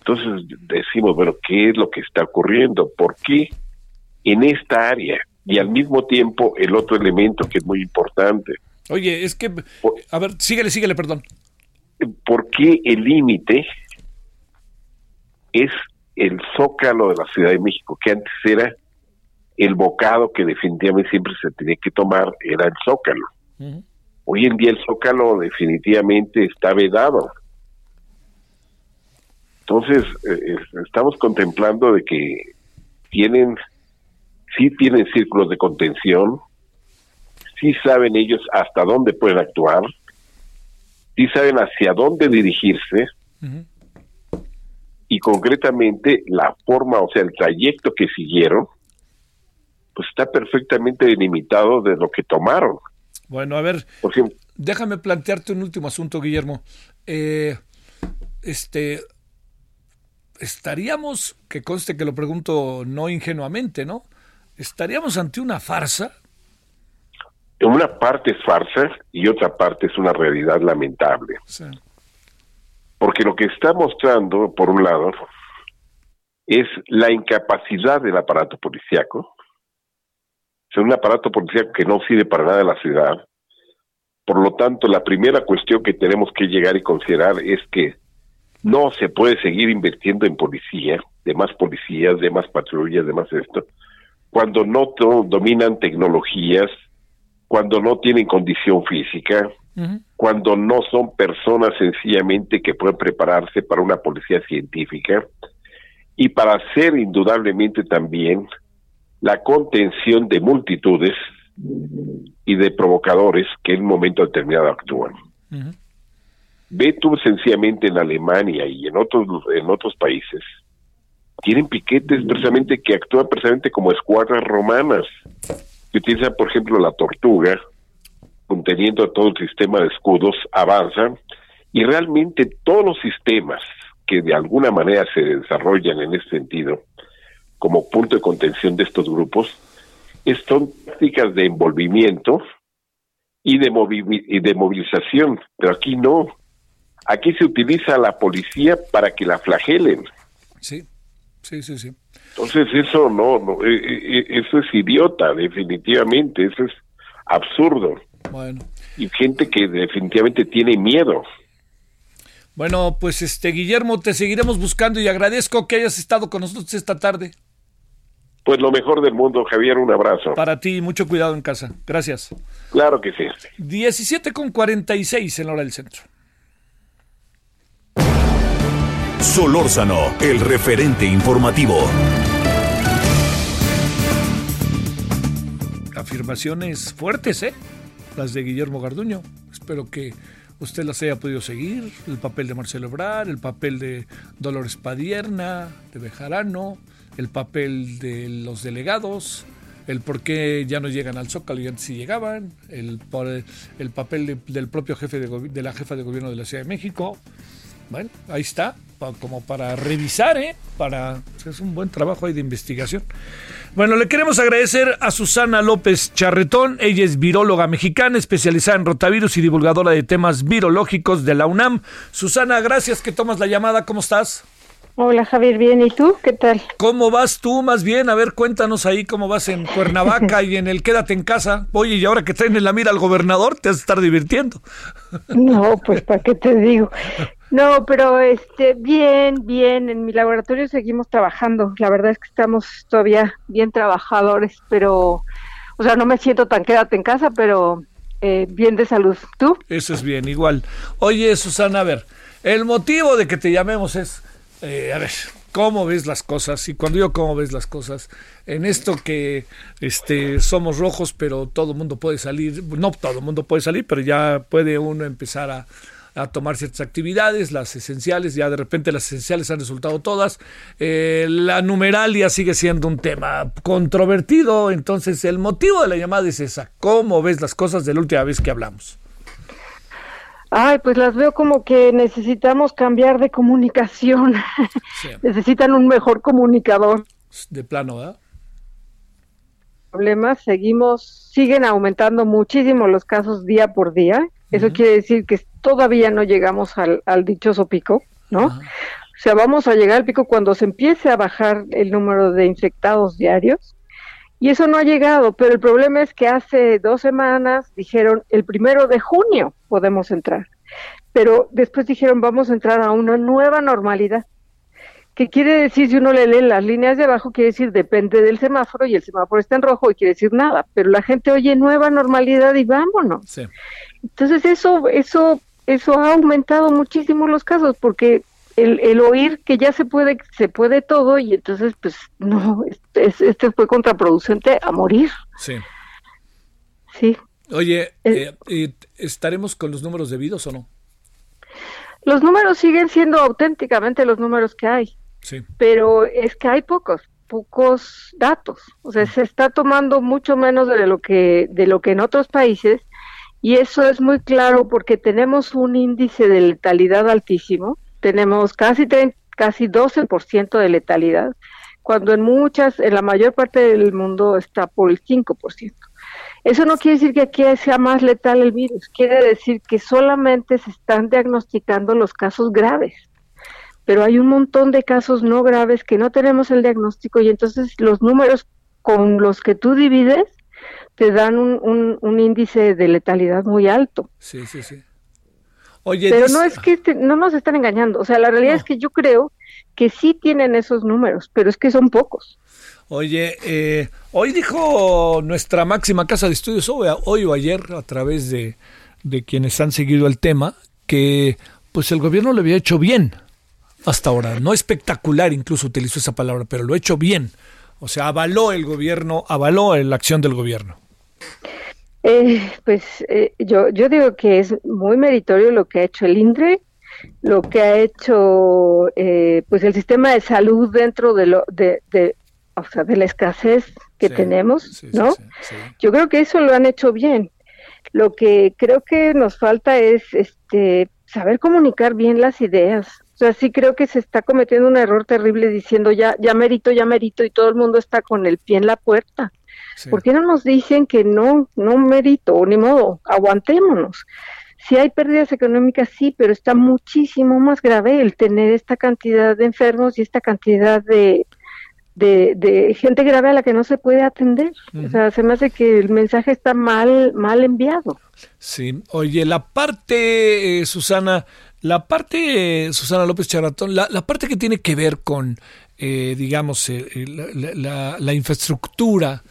Entonces decimos, bueno, ¿qué es lo que está ocurriendo? ¿Por qué en esta área? Y al mismo tiempo el otro elemento que es muy importante, Oye, es que, a ver, síguele, síguele, perdón. ¿por qué el límite es el zócalo de la Ciudad de México, que antes era el bocado que definitivamente siempre se tenía que tomar, era el zócalo. Hoy en día el zócalo definitivamente está vedado. Entonces, eh, es- estamos contemplando de que tienen, sí tienen círculos de contención, sí saben ellos hasta dónde pueden actuar, sí saben hacia dónde dirigirse y concretamente la forma, o sea, el trayecto que siguieron, pues está perfectamente delimitado de lo que tomaron. Bueno, a ver, déjame plantearte un último asunto, Guillermo. Eh, este, estaríamos, que conste que lo pregunto no ingenuamente, ¿no? ¿Estaríamos ante una farsa? una parte es farsa y otra parte es una realidad lamentable. Porque lo que está mostrando, por un lado, es la incapacidad del aparato policíaco, es un aparato policíaco que no sirve para nada en la ciudad. Por lo tanto, la primera cuestión que tenemos que llegar y considerar es que no se puede seguir invirtiendo en policía, de más policías, de más patrullas, de más esto, cuando no dominan tecnologías, cuando no tienen condición física, cuando no son personas sencillamente que pueden prepararse para una policía científica y para hacer indudablemente también la contención de multitudes y de provocadores que en un momento determinado actúan. Ve tú sencillamente en Alemania y en otros en otros países tienen piquetes precisamente que actúan precisamente como escuadras romanas que utilizan por ejemplo la tortuga conteniendo todo el sistema de escudos avanzan y realmente todos los sistemas que de alguna manera se desarrollan en ese sentido como punto de contención de estos grupos son tácticas de envolvimiento y de, y de movilización, pero aquí no. Aquí se utiliza a la policía para que la flagelen. Sí, sí, sí, sí. Entonces eso no, no e, e, e, eso es idiota, definitivamente, eso es absurdo. Bueno. Y gente que definitivamente tiene miedo. Bueno, pues este Guillermo, te seguiremos buscando y agradezco que hayas estado con nosotros esta tarde. Pues lo mejor del mundo, Javier, un abrazo. Para ti, mucho cuidado en casa. Gracias. Claro que sí. 17 con 46 en la hora del centro. Solórzano, el referente informativo. Afirmaciones fuertes, ¿eh? Las de Guillermo Garduño. Espero que usted las haya podido seguir. El papel de Marcelo Ebrard, el papel de Dolores Padierna, de Bejarano, el papel de los delegados, el por qué ya no llegan al Zócalo y antes sí llegaban, el, el papel del propio jefe de, de, la jefa de gobierno de la Ciudad de México. Bueno, ahí está, como para revisar, ¿eh? Para, es un buen trabajo ahí de investigación. Bueno, le queremos agradecer a Susana López Charretón. Ella es viróloga mexicana, especializada en rotavirus y divulgadora de temas virológicos de la UNAM. Susana, gracias que tomas la llamada. ¿Cómo estás? Hola Javier, bien, ¿y tú? ¿Qué tal? ¿Cómo vas tú más bien? A ver, cuéntanos ahí cómo vas en Cuernavaca y en el Quédate en casa. Oye, y ahora que traen en la mira al gobernador, te vas a estar divirtiendo. No, pues para qué te digo. No, pero este, bien, bien, en mi laboratorio seguimos trabajando. La verdad es que estamos todavía bien trabajadores, pero, o sea, no me siento tan quédate en casa, pero eh, bien de salud. ¿Tú? Eso es bien, igual. Oye, Susana, a ver, el motivo de que te llamemos es eh, a ver, ¿cómo ves las cosas? Y cuando digo cómo ves las cosas, en esto que este, somos rojos, pero todo el mundo puede salir, no todo el mundo puede salir, pero ya puede uno empezar a, tomar ciertas actividades, las esenciales, ya de repente las esenciales han resultado todas. Eh, la numeralia sigue siendo un tema controvertido, entonces el motivo de la llamada es esa, ¿cómo ves las cosas de la última vez que hablamos? Ay, pues las veo como que necesitamos cambiar de comunicación. (laughs) Necesitan un mejor comunicador. De plano, ¿verdad? Problemas, seguimos, siguen aumentando muchísimo los casos día por día. Eso quiere decir que todavía no llegamos al, dichoso pico, ¿no? O sea, vamos a llegar al pico cuando se empiece a bajar el número de infectados diarios y eso no ha llegado, pero el problema es que hace dos semanas dijeron el primero de junio podemos entrar, pero después dijeron vamos a entrar a una nueva normalidad. ¿Qué quiere decir si uno le lee las líneas de abajo? Quiere decir depende del semáforo y el semáforo está en rojo y quiere decir nada, pero la gente oye nueva normalidad y vámonos. Entonces eso, eso, eso ha aumentado muchísimo los casos porque el, el, oír que ya se puede, se puede todo y entonces pues no, este, este fue contraproducente a morir. Sí. Sí. Oye, eh, eh, ¿estaremos con los números debidos o no? Los números siguen siendo auténticamente los números que hay. Sí. Pero es que hay pocos, pocos datos. O sea, se está tomando mucho menos de lo que, de lo que en otros países y eso es muy claro porque tenemos un índice de letalidad altísimo tenemos casi casi 12% de letalidad, cuando en muchas, en la mayor parte del mundo está por el 5%. Eso no quiere decir que aquí sea más letal el virus, quiere decir que solamente se están diagnosticando los casos graves. Pero hay un montón de casos no graves que no tenemos el diagnóstico y entonces los números con los que tú divides te dan un, índice de letalidad muy alto. Sí, sí, sí. Oye, Pero no es que este, no nos están engañando, o sea, la realidad es que yo creo que sí tienen esos números, pero es que son pocos. Oye, eh, hoy dijo nuestra máxima casa de estudios, hoy, o ayer, a través de, de quienes han seguido el tema, que pues el gobierno lo había hecho bien hasta ahora. No espectacular, incluso utilizó esa palabra, pero lo ha hecho bien. O sea, avaló el gobierno, avaló la acción del gobierno. Eh, pues eh, yo, yo digo que es muy meritorio lo que ha hecho el INDRE, lo que ha hecho eh, pues el sistema de salud dentro de lo de, de o sea, de la escasez que tenemos, ¿no? yo creo que eso lo han hecho bien. Lo que creo que nos falta es este saber comunicar bien las ideas. O sea, sí creo que se está cometiendo un error terrible diciendo ya, ya merito, ya merito y todo el mundo está con el pie en la puerta. ¿Por qué no nos dicen que no, no merito, ni modo, aguantémonos? Si hay pérdidas económicas, sí, pero está muchísimo más grave el tener esta cantidad de enfermos y esta cantidad de, de, gente grave a la que no se puede atender. O sea, se me hace que el mensaje está mal, mal enviado. Sí, oye, la parte, eh, Susana, la parte, Susana López Charatón, la, la, parte que tiene que ver con, eh, digamos, eh, la, la, infraestructura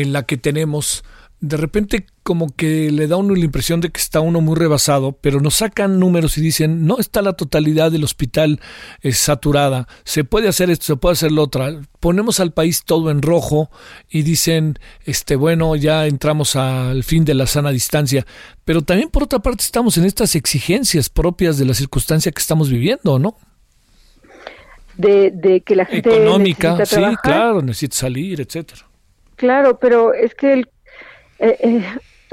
en la que tenemos, de repente como que le da uno la impresión de que está uno muy rebasado, pero nos sacan números y dicen, no está la totalidad del hospital eh, saturada, se puede hacer esto, se puede hacer lo otro, ponemos al país todo en rojo y dicen, este, bueno, ya entramos al fin de la sana distancia, pero también por otra parte estamos en estas exigencias propias de la circunstancia que estamos viviendo, ¿no? De, que la gente económica, sí, claro, necesita salir, etcétera. Claro, pero es que el, eh, eh,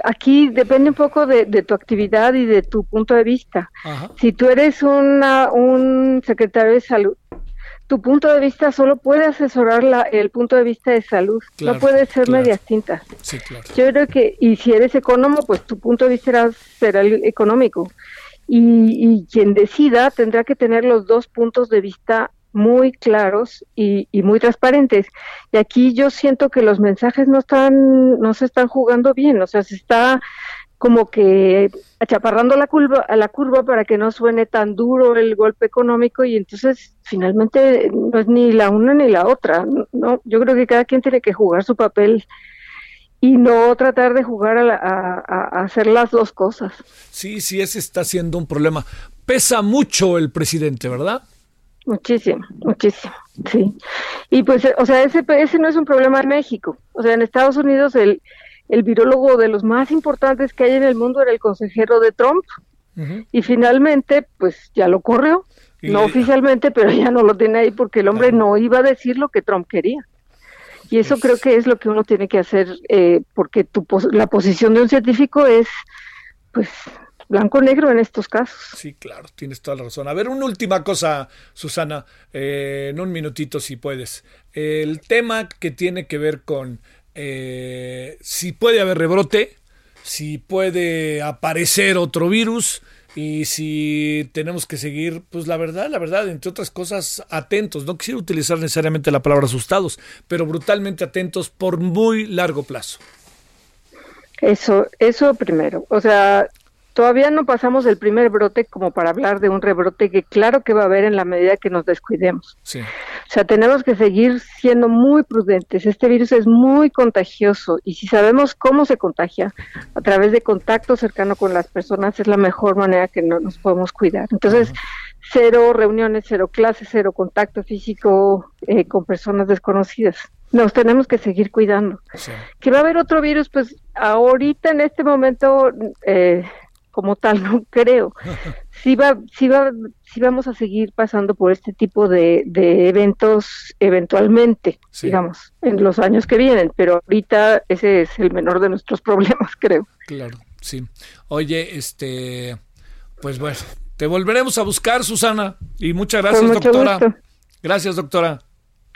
aquí depende un poco de, tu actividad y de tu punto de vista. Si tú eres una, un secretario de salud, tu punto de vista solo puede asesorar la, el punto de vista de salud, no puede ser medias tintas. Yo creo que, y si eres económico, pues tu punto de vista será, será el económico. Y, y, quien decida tendrá que tener los dos puntos de vista muy claros y, muy transparentes. Y aquí yo siento que los mensajes no están, no se están jugando bien, o sea, se está como que achaparrando la curva, a la curva para que no suene tan duro el golpe económico y entonces finalmente no es ni la una ni la otra. No, yo creo que cada quien tiene que jugar su papel y no tratar de jugar a, a, hacer las dos cosas. Sí, sí, ese está siendo un problema. Pesa mucho el presidente, ¿verdad? Muchísimo, muchísimo, sí. Y pues, o sea, ese, ese no es un problema en México. O sea, en Estados Unidos el, el virólogo de los más importantes que hay en el mundo era el consejero de Trump. Y finalmente, pues ya lo corrió. no oficialmente, pero ya no lo tiene ahí porque el hombre no iba a decir lo que Trump quería. Y eso creo que es lo que uno tiene que hacer, eh, porque tu, la posición de un científico es, pues, blanco-negro en estos casos. Sí, claro, tienes toda la razón. A ver, una última cosa, Susana, eh, en un minutito si puedes. El tema que tiene que ver con eh, si puede haber rebrote, si puede aparecer otro virus y si tenemos que seguir, pues la verdad, la verdad, entre otras cosas, atentos. No quisiera utilizar necesariamente la palabra asustados, pero brutalmente atentos por muy largo plazo. Eso, eso primero. O sea, Todavía no pasamos el primer brote como para hablar de un rebrote que claro que va a haber en la medida que nos descuidemos. Sí. O sea, tenemos que seguir siendo muy prudentes. Este virus es muy contagioso y si sabemos cómo se contagia, a través de contacto cercano con las personas, es la mejor manera que no nos podemos cuidar. Entonces, cero reuniones, cero clases, cero contacto físico eh, con personas desconocidas nos tenemos que seguir cuidando. Que va a haber otro virus, pues ahorita en este momento eh, como tal, no creo. Sí, va, sí, va, sí vamos a seguir pasando por este tipo de, eventos eventualmente, digamos, en los años que vienen, pero ahorita ese es el menor de nuestros (laughs) problemas, creo. Claro, sí. Oye, este, pues bueno, te volveremos a buscar, Susana, y muchas gracias, doctora. Gracias, doctora.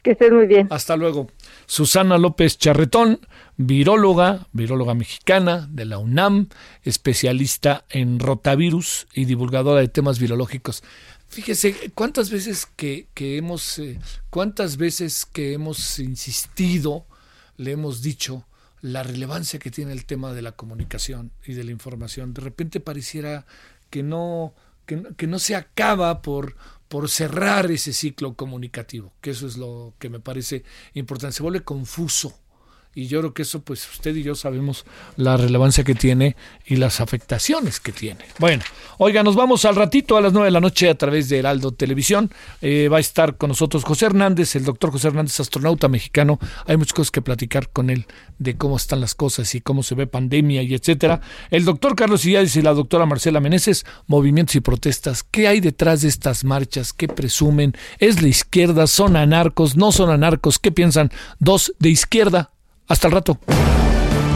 Que estés muy bien. Hasta luego. Susana López Charretón, viróloga, viróloga mexicana de la UNAM, especialista en rotavirus y divulgadora de temas virológicos. Fíjese cuántas veces que, hemos, eh, cuántas veces que hemos insistido, le hemos dicho la relevancia que tiene el tema de la comunicación y de la información. De repente pareciera que no, que, que no se acaba por, por cerrar ese ciclo comunicativo, que eso es lo que me parece importante. Se vuelve confuso y yo creo que eso, pues usted y yo sabemos la relevancia que tiene y las afectaciones que tiene. Bueno, oiga, nos vamos al ratito a las nueve de la noche a través de Heraldo Televisión. Eh, va a estar con nosotros José Hernández, el doctor José Hernández, astronauta mexicano. Hay muchas cosas que platicar con él de cómo están las cosas y cómo se ve pandemia y etcétera. El doctor Carlos Illades y la doctora Marcela Meneses, movimientos y protestas. ¿Qué hay detrás de estas marchas? ¿Qué presumen? ¿Es la izquierda? ¿Son anarcos? ¿No son anarcos? ¿Qué piensan? Dos de izquierda, hasta el rato.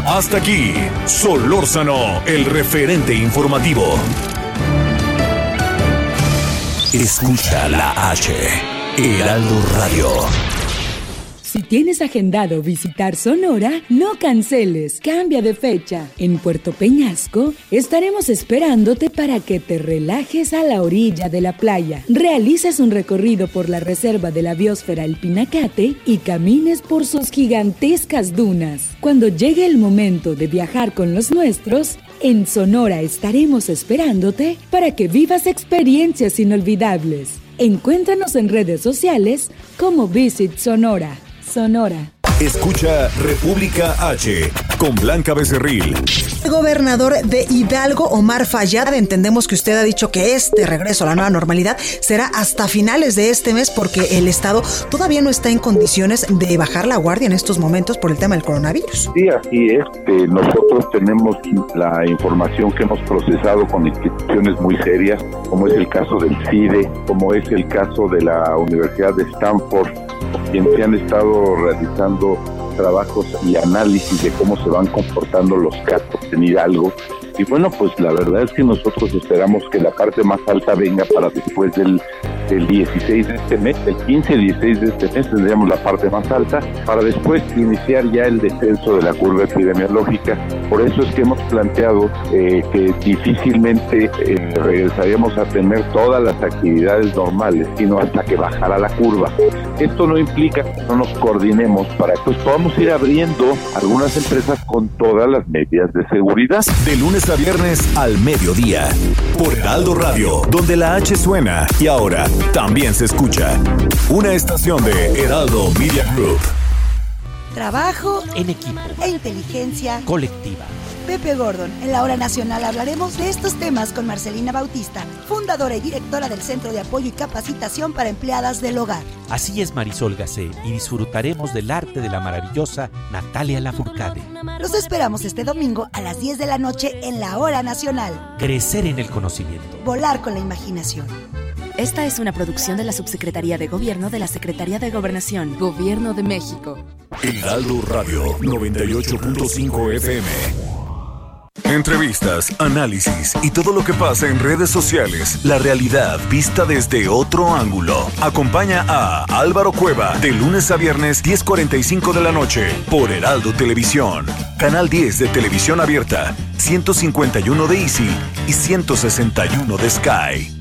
Hasta aquí, Solórzano, el referente informativo. Escucha la H, Heraldo Radio. Si tienes agendado visitar Sonora, no canceles, cambia de fecha. En Puerto Peñasco estaremos esperándote para que te relajes a la orilla de la playa, realices un recorrido por la reserva de la biosfera El Pinacate y camines por sus gigantescas dunas. Cuando llegue el momento de viajar con los nuestros, en Sonora estaremos esperándote para que vivas experiencias inolvidables. Encuéntranos en redes sociales como Visit Sonora. Sonora. Escucha República H con Blanca Becerril. El gobernador de Hidalgo, Omar Fayad, entendemos que usted ha dicho que este regreso a la nueva normalidad será hasta finales de este mes porque el Estado todavía no está en condiciones de bajar la guardia en estos momentos por el tema del coronavirus. Sí, así es. Eh, nosotros tenemos la información que hemos procesado con instituciones muy serias, como es el caso del CIDE, como es el caso de la Universidad de Stanford, quienes se han estado realizando trabajos y análisis de cómo se van comportando los casos en Hidalgo y bueno, pues la verdad es que nosotros esperamos que la parte más alta venga para después del, 16 de este mes, el 15 16 de este mes tendríamos la parte más alta, para después iniciar ya el descenso de la curva epidemiológica. Por eso es que hemos planteado eh, que difícilmente eh, regresaríamos a tener todas las actividades normales, sino hasta que bajara la curva. Esto no implica que no nos coordinemos para que pues, podamos ir abriendo algunas empresas con todas las medidas de seguridad. De lunes a viernes al mediodía. Por Heraldo Radio, donde la H suena y ahora también se escucha. Una estación de Heraldo Media Group. Trabajo en equipo e inteligencia colectiva. Pepe Gordon. En la hora nacional hablaremos de estos temas con Marcelina Bautista, fundadora y directora del Centro de Apoyo y Capacitación para Empleadas del Hogar. Así es Marisol Gacé y disfrutaremos del arte de la maravillosa Natalia Lafourcade. Los esperamos este domingo a las 10 de la noche en la hora nacional. Crecer en el conocimiento. Volar con la imaginación. Esta es una producción de la Subsecretaría de Gobierno de la Secretaría de Gobernación, Gobierno de México. Heraldo Radio 98.5 FM. Entrevistas, análisis y todo lo que pasa en redes sociales. La realidad vista desde otro ángulo. Acompaña a Álvaro Cueva de lunes a viernes 10.45 de la noche por Heraldo Televisión. Canal 10 de Televisión Abierta, 151 de Easy y 161 de Sky.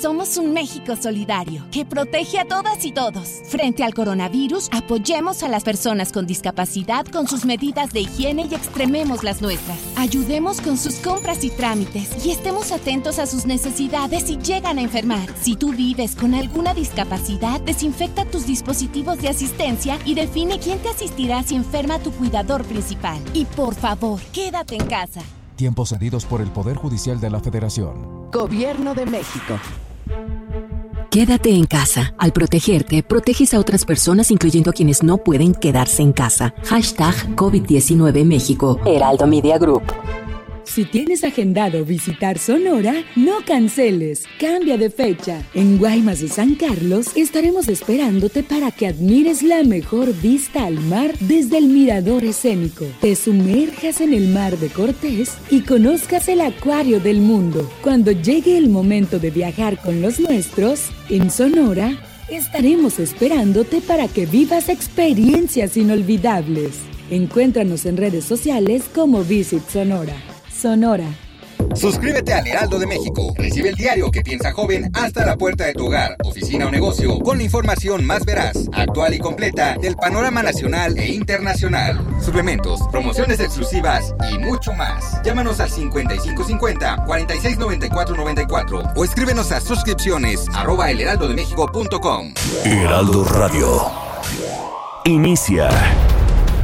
Somos un México solidario que protege a todas y todos. Frente al coronavirus, apoyemos a las personas con discapacidad con sus medidas de higiene y extrememos las nuestras. Ayudemos con sus compras y trámites y estemos atentos a sus necesidades si llegan a enfermar. Si tú vives con alguna discapacidad, desinfecta tus dispositivos de asistencia y define quién te asistirá si enferma tu cuidador principal. Y por favor, quédate en casa. Tiempos cedidos por el Poder Judicial de la Federación. Gobierno de México. Quédate en casa. Al protegerte, proteges a otras personas, incluyendo a quienes no pueden quedarse en casa. Hashtag COVID-19 México. Heraldo Media Group. Si tienes agendado visitar Sonora, no canceles. Cambia de fecha. En Guaymas y San Carlos estaremos esperándote para que admires la mejor vista al mar desde el mirador escénico. Te sumerjas en el mar de Cortés y conozcas el acuario del mundo. Cuando llegue el momento de viajar con los nuestros, en Sonora, estaremos esperándote para que vivas experiencias inolvidables. Encuéntranos en redes sociales como Visit Sonora. Sonora. Suscríbete al Heraldo de México. Recibe el diario que piensa joven hasta la puerta de tu hogar, oficina o negocio, con la información más veraz, actual y completa del panorama nacional e internacional. Suplementos, promociones exclusivas y mucho más. Llámanos al 5550 469494 o escríbenos a suscripciones arroba elheraldodemexico.com. Heraldo Radio. Inicia.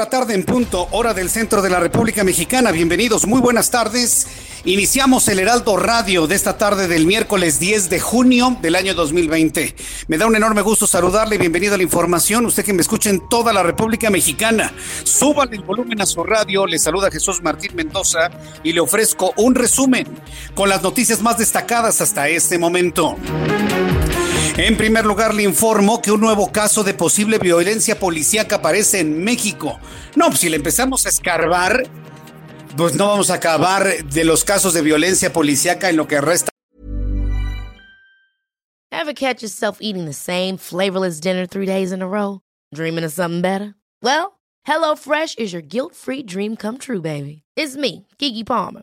La tarde en punto, hora del centro de la República Mexicana. Bienvenidos, muy buenas tardes. Iniciamos el Heraldo Radio de esta tarde del miércoles 10 de junio del año 2020. Me da un enorme gusto saludarle. Bienvenido a la información. Usted que me escucha en toda la República Mexicana. Súbale el volumen a su radio. Le saluda Jesús Martín Mendoza y le ofrezco un resumen con las noticias más destacadas hasta este momento. En primer lugar, le informo que un nuevo caso de posible violencia policíaca aparece en México. No, pues si le empezamos a escarbar, pues no vamos a acabar de los casos de violencia policíaca en lo que resta. Ever catch yourself eating the same flavorless dinner three days in a row? Dreaming of something better? Well, HelloFresh is your guilt-free dream come true, baby. It's me, Kiki Palmer.